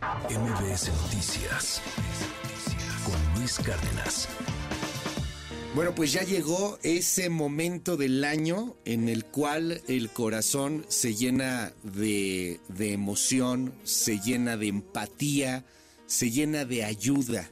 MBS Noticias con Luis Cárdenas. Bueno, pues ya llegó ese momento del año en el cual el corazón se llena de, de emoción, se llena de empatía, se llena de ayuda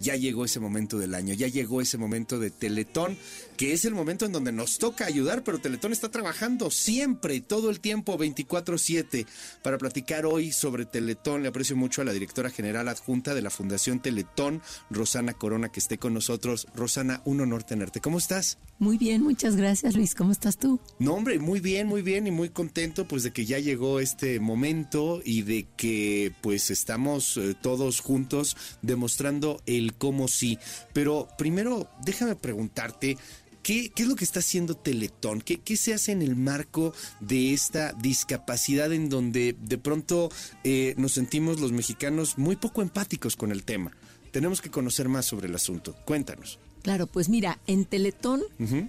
ya llegó ese momento del año, ya llegó ese momento de Teletón, que es el momento en donde nos toca ayudar, pero Teletón está trabajando siempre, todo el tiempo, 24/7. Para platicar hoy sobre Teletón, le aprecio mucho a la directora general adjunta de la Fundación Teletón, Rosana Corona, que esté con nosotros. Rosana, un honor tenerte. ¿Cómo estás? Muy bien, muchas gracias Luis. ¿Cómo estás tú? No, hombre, muy bien, muy bien y muy contento pues de que ya llegó este momento y de que pues estamos eh, todos juntos demostrando el como sí. Pero primero, déjame preguntarte, ¿Qué, ¿Qué, es lo que está haciendo Teletón? ¿Qué, ¿Qué, se hace en el marco de esta discapacidad en donde de pronto eh, nos sentimos los mexicanos muy poco empáticos con el tema? Tenemos que conocer más sobre el asunto. Cuéntanos. Claro, pues mira, en Teletón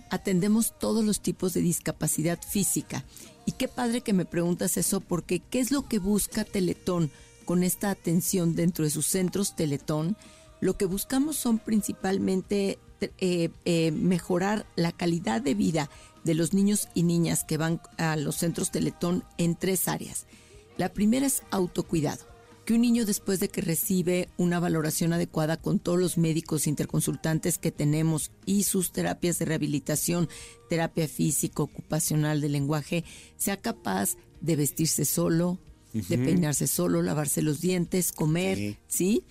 atendemos todos los tipos de discapacidad física. Y qué padre que me preguntas eso, porque ¿qué es lo que busca Teletón con esta atención dentro de sus centros Teletón? Lo que buscamos son principalmente eh, eh, mejorar la calidad de vida de los niños y niñas que van a los centros Teletón en tres áreas. La primera es autocuidado, que un niño después de que recibe una valoración adecuada con todos los médicos interconsultantes que tenemos y sus terapias de rehabilitación, terapia física, ocupacional, de lenguaje, sea capaz de vestirse solo, de peinarse solo, lavarse los dientes, comer, ¿sí?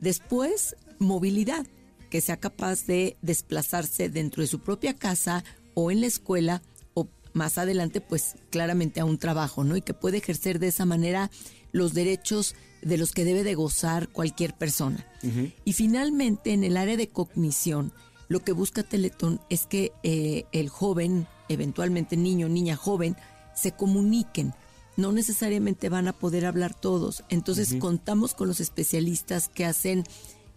Después, movilidad, que sea capaz de desplazarse dentro de su propia casa o en la escuela o más adelante, pues claramente a un trabajo, ¿no? Y que puede ejercer de esa manera los derechos de los que debe de gozar cualquier persona. Y finalmente, en el área de cognición, lo que busca Teletón es que eh, el joven, eventualmente niño, niña, joven, se comuniquen no necesariamente van a poder hablar todos. Entonces contamos con los especialistas que hacen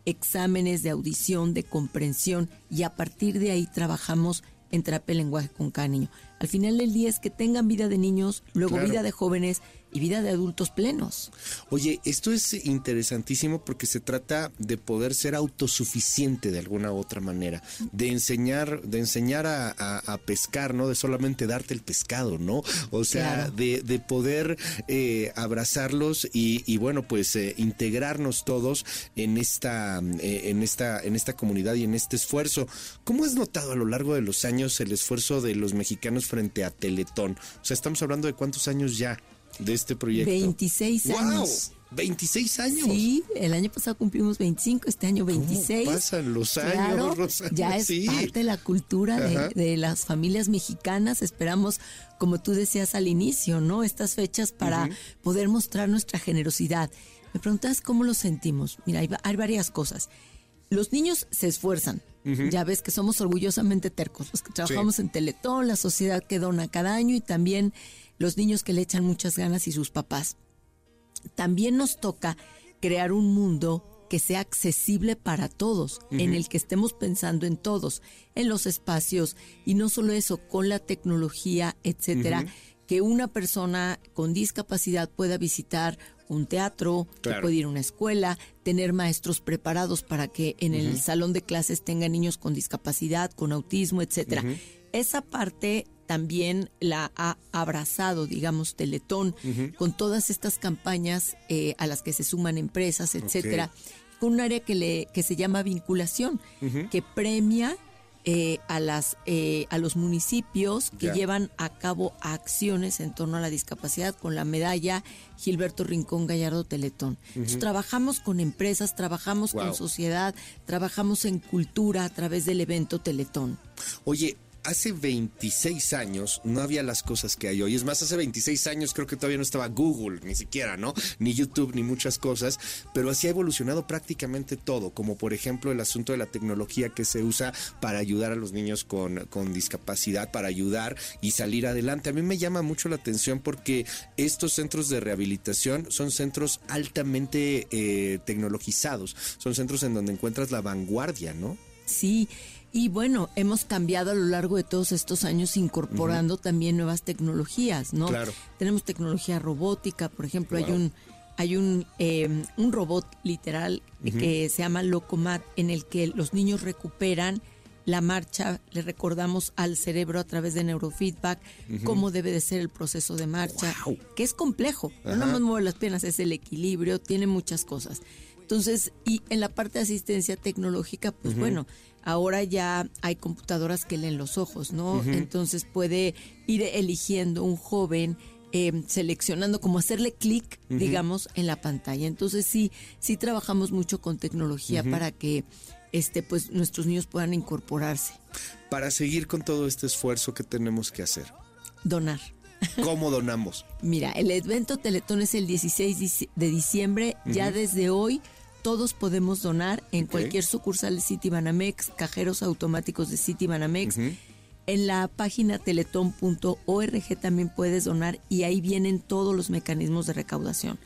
exámenes de audición, de comprensión y a partir de ahí trabajamos en terapia lenguaje con cada niño. Al final del día es que tengan vida de niños, luego vida de jóvenes y vida de adultos plenos. Oye, esto es interesantísimo porque se trata de poder ser autosuficiente de alguna u otra manera, de enseñar, de enseñar a, pescar, ¿no? De solamente darte el pescado, ¿no? O sea, de, de, poder eh, abrazarlos y, bueno, pues eh, integrarnos todos en esta, eh, en esta, en esta comunidad y en este esfuerzo. ¿Cómo has notado a lo largo de los años el esfuerzo de los mexicanos frente a Teletón? O sea, estamos hablando de cuántos años ya de este proyecto. 26 años. 26 años. Sí, el año pasado cumplimos 25, este año 26. ¿Cómo pasan los años, Ya es parte de la cultura de, las familias mexicanas. Esperamos, como tú decías al inicio, ¿no? Estas fechas para poder mostrar nuestra generosidad. Me preguntas cómo lo sentimos. Mira, hay, varias cosas. Los niños se esfuerzan. Ya ves que somos orgullosamente tercos, los que trabajamos en Teletón, la sociedad que dona cada año y también los niños que le echan muchas ganas y sus papás. También nos toca crear un mundo que sea accesible para todos, en el que estemos pensando en todos, en los espacios y no solo eso, con la tecnología, etcétera, que una persona con discapacidad pueda visitar un teatro, que pueda ir a una escuela, tener maestros preparados para que en el salón de clases tenga niños con discapacidad, con autismo, etcétera. Esa parte también la ha abrazado, digamos, Teletón, con todas estas campañas eh, a las que se suman empresas, etcétera, con un área que, le, que se llama vinculación, que premia eh, a, las, eh, a los municipios que llevan a cabo acciones en torno a la discapacidad con la medalla Gilberto Rincón Gallardo Teletón. trabajamos con empresas, trabajamos con sociedad, trabajamos en cultura a través del evento Teletón. Oye, hace 26 años no había las cosas que hay hoy. Es más, hace 26 años creo que todavía no estaba Google, ni siquiera, ¿no? Ni YouTube, ni muchas cosas, pero así ha evolucionado prácticamente todo, como por ejemplo el asunto de la tecnología que se usa para ayudar a los niños con, con discapacidad, para ayudar y salir adelante. A mí me llama mucho la atención porque estos centros de rehabilitación son centros altamente eh, tecnologizados, son centros en donde encuentras la vanguardia, ¿no? Sí, y bueno, hemos cambiado a lo largo de todos estos años incorporando también nuevas tecnologías, ¿no? Claro. Tenemos tecnología robótica, por ejemplo, hay un hay un, eh, un robot literal que se llama Locomat en el que los niños recuperan la marcha, le recordamos al cerebro a través de neurofeedback cómo debe de ser el proceso de marcha, que es complejo, no nomás mueve las piernas, es el equilibrio, tiene muchas cosas. Entonces, y en la parte de asistencia tecnológica, pues bueno, ahora ya hay computadoras que leen los ojos, ¿no? Entonces puede ir eligiendo un joven, eh, seleccionando, como hacerle clic, digamos, en la pantalla. Entonces sí, sí trabajamos mucho con tecnología para que este, pues nuestros niños puedan incorporarse. Para seguir con todo este esfuerzo que tenemos que hacer. Donar. ¿Cómo donamos? Mira, el evento Teletón es el 16 de diciembre. Ya desde hoy todos podemos donar en cualquier sucursal de Citibanamex, cajeros automáticos de Citibanamex. En la página teletón.org también puedes donar y ahí vienen todos los mecanismos de recaudación.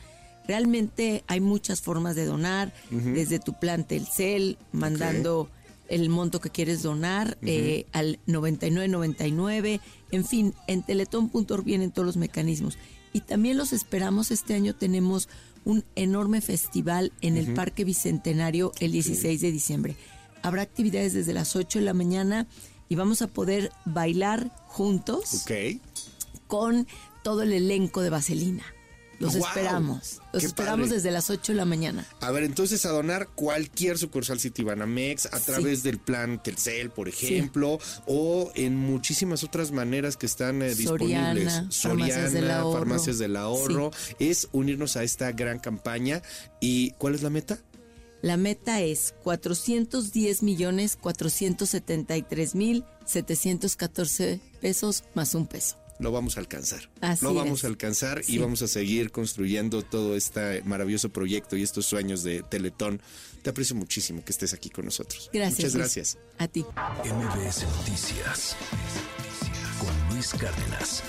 Realmente hay muchas formas de donar, desde tu plan Telcel, mandando el monto que quieres donar eh, al 9999, en fin, en teletón.org vienen todos los mecanismos. Y también los esperamos, este año. Tenemos un enorme festival en el Parque Bicentenario el 16 de diciembre. Habrá actividades desde las 8 de la mañana y vamos a poder bailar juntos con todo el elenco de Vaselina. Los esperamos. Los esperamos desde las 8 de la mañana. A ver, entonces a donar cualquier sucursal Citibanamex a través del plan Telcel, por ejemplo, o en muchísimas otras maneras que están eh, disponibles. Soriana, Farmacias del Ahorro. Farmacias del Ahorro. Es unirnos a esta gran campaña. ¿Y cuál es la meta? La meta es 410 millones 473 mil 714 pesos más un peso lo vamos a alcanzar. Así lo vamos es. a alcanzar Sí. y vamos a seguir construyendo todo este maravilloso proyecto y estos sueños de Teletón. Te aprecio muchísimo que estés aquí con nosotros. Gracias. Muchas Luis. gracias. A ti. MBS Noticias con Luis Cárdenas.